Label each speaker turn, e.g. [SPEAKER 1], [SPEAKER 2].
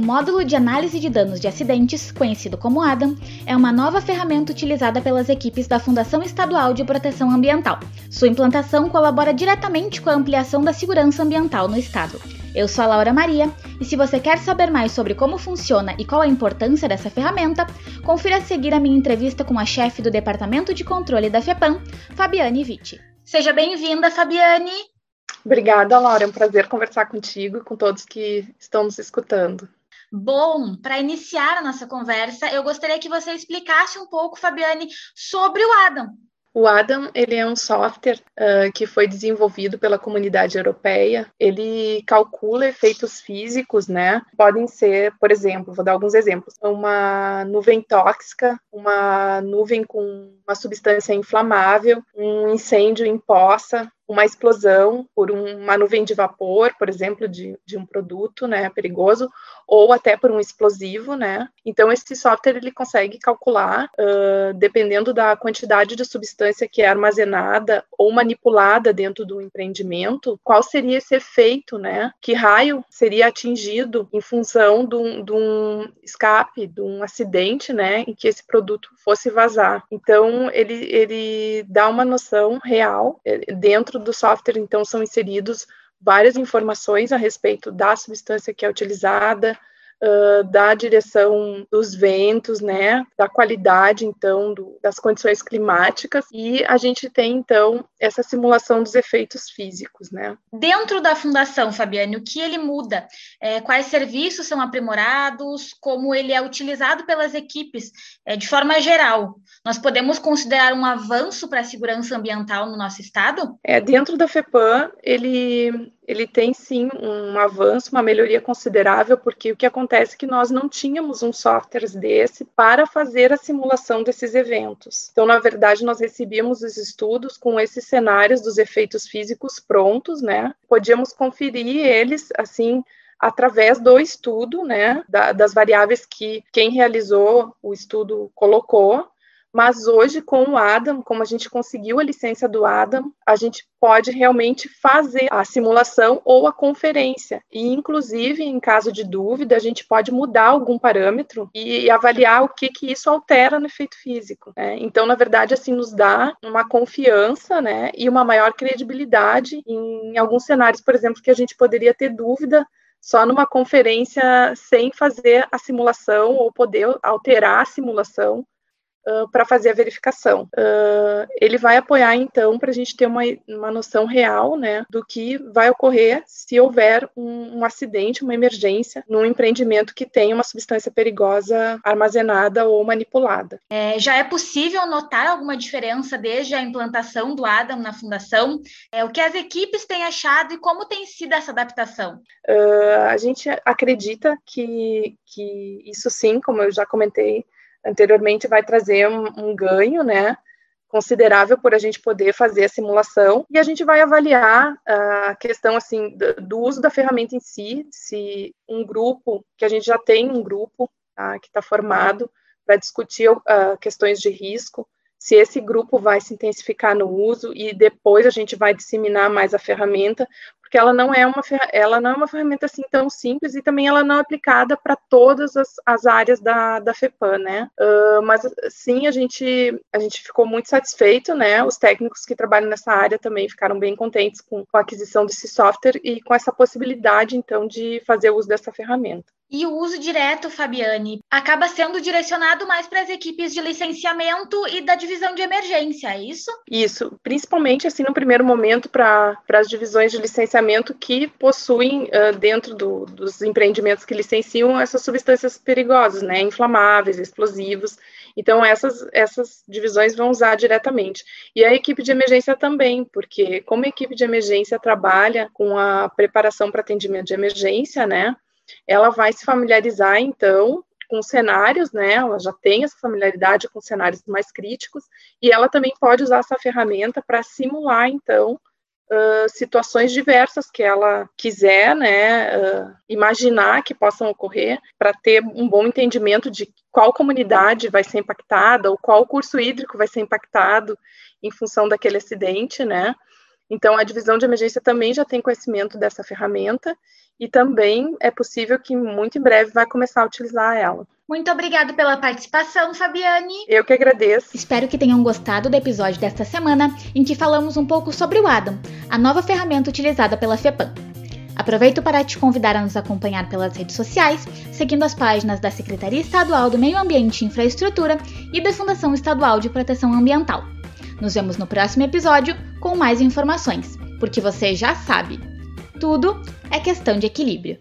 [SPEAKER 1] módulo de análise de danos de acidentes, conhecido como ADAM, é uma nova ferramenta utilizada pelas equipes da Fundação Estadual de Proteção Ambiental. Sua implantação colabora diretamente com a ampliação da segurança ambiental no estado. Eu sou a Laura Maria e se você quer saber mais sobre como funciona e qual a importância dessa ferramenta, confira a seguir a minha entrevista com a chefe do Departamento de Controle da FEPAM, Fabiane Vitti. Seja bem-vinda, Fabiane!
[SPEAKER 2] Obrigada, Laura. É um prazer conversar contigo e com todos que estão nos escutando.
[SPEAKER 1] Bom, para iniciar a nossa conversa, eu gostaria que você explicasse um pouco, Fabiane, sobre o Adam.
[SPEAKER 2] O Adam ele é um software uh, que foi desenvolvido pela comunidade europeia. Ele calcula efeitos físicos, né? Podem ser, por exemplo, vou dar alguns exemplos: uma nuvem tóxica, uma nuvem com uma substância inflamável, um incêndio em poça, uma explosão por uma nuvem de vapor, por exemplo, de, de um produto, né, perigoso, ou até por um explosivo, né. Então esse software ele consegue calcular, uh, dependendo da quantidade de substância que é armazenada ou manipulada dentro do empreendimento, qual seria esse efeito, né, que raio seria atingido em função de um, de um escape, de um acidente, né, em que esse produto fosse vazar. Então ele ele dá uma noção real eh, dentro do software, então, são inseridos várias informações a respeito da substância que é utilizada, uh, da direção dos ventos, né, da qualidade, então, do, das condições climáticas, e a gente tem, então, essa simulação dos efeitos físicos, né.
[SPEAKER 1] Dentro da fundação, Fabiane, o que ele muda? É, quais serviços são aprimorados? Como ele é utilizado pelas equipes é, de forma geral? Nós podemos considerar um avanço para a segurança ambiental no nosso estado?
[SPEAKER 2] É, dentro da FEPAM, ele ele tem sim um avanço, uma melhoria considerável, porque o que acontece é que nós não tínhamos um software desse para fazer a simulação desses eventos. Então, na verdade, nós recebíamos os estudos com esses cenários dos efeitos físicos prontos, né? Podíamos conferir eles assim através do estudo, né, da, das variáveis que quem realizou o estudo colocou, mas hoje, com o Adam, como a gente conseguiu a licença do Adam, a gente pode realmente fazer a simulação ou a conferência. E, inclusive, em caso de dúvida, a gente pode mudar algum parâmetro e avaliar o que, que isso altera no efeito físico. Né? Então, na verdade, assim, nos dá uma confiança né, e uma maior credibilidade em alguns cenários, por exemplo, que a gente poderia ter dúvida só numa conferência sem fazer a simulação ou poder alterar a simulação uh, para fazer a verificação. Uh, ele vai apoiar, então, para a gente ter uma, uma noção real né, do que vai ocorrer se houver um, um acidente, uma emergência, num empreendimento que tem uma substância perigosa armazenada ou manipulada.
[SPEAKER 1] É, já é possível notar alguma diferença desde a implantação do Adam na fundação? É, o que as equipes têm achado e como tem sido essa adaptação?
[SPEAKER 2] Uh, a gente acredita que, que isso sim, como eu já comentei, anteriormente vai trazer um, um ganho, né? considerável por a gente poder fazer a simulação e a gente vai avaliar a questão assim do, do uso da ferramenta em si, se um grupo que a gente já tem um grupo tá, que está formado para discutir uh, questões de risco, se esse grupo vai se intensificar no uso e depois a gente vai disseminar mais a ferramenta, porque ela não é uma ela não é uma ferramenta assim tão simples e também ela não é aplicada para todas as, as, áreas da, da FEPAM, né? Uh, mas sim, a gente a gente ficou muito satisfeito, né? Os técnicos que trabalham nessa área também ficaram bem contentes com, com a aquisição desse software e com essa possibilidade então de fazer uso dessa ferramenta.
[SPEAKER 1] E o uso direto, Fabiane, acaba sendo direcionado mais para as equipes de licenciamento e da divisão de emergência, é isso?
[SPEAKER 2] Isso, principalmente assim no primeiro momento para as divisões de licenciamento que possuem uh, dentro do, dos empreendimentos que licenciam essas substâncias perigosas, né, inflamáveis, explosivos. Então essas essas divisões vão usar diretamente. E a equipe de emergência também, porque como a equipe de emergência trabalha com a preparação para atendimento de emergência, né? Ela vai se familiarizar, então, com cenários, né? Ela já tem essa familiaridade com cenários mais críticos, e ela também pode usar essa ferramenta para simular, então, uh, situações diversas que ela quiser, né? Uh, imaginar que possam ocorrer, para ter um bom entendimento de qual comunidade vai ser impactada, ou qual curso hídrico vai ser impactado em função daquele acidente, né? Então, a divisão de emergência também já tem conhecimento dessa ferramenta e também é possível que muito em breve vai começar a utilizar ela.
[SPEAKER 1] Muito obrigada pela participação, Fabiane.
[SPEAKER 2] Eu que agradeço.
[SPEAKER 1] Espero que tenham gostado do episódio desta semana em que falamos um pouco sobre o Adam, a nova ferramenta utilizada pela FEPAM. Aproveito para te convidar a nos acompanhar pelas redes sociais, seguindo as páginas da Secretaria Estadual do Meio Ambiente e Infraestrutura e da Fundação Estadual de Proteção Ambiental. Nos vemos no próximo episódio com mais informações, porque você já sabe, tudo é questão de equilíbrio.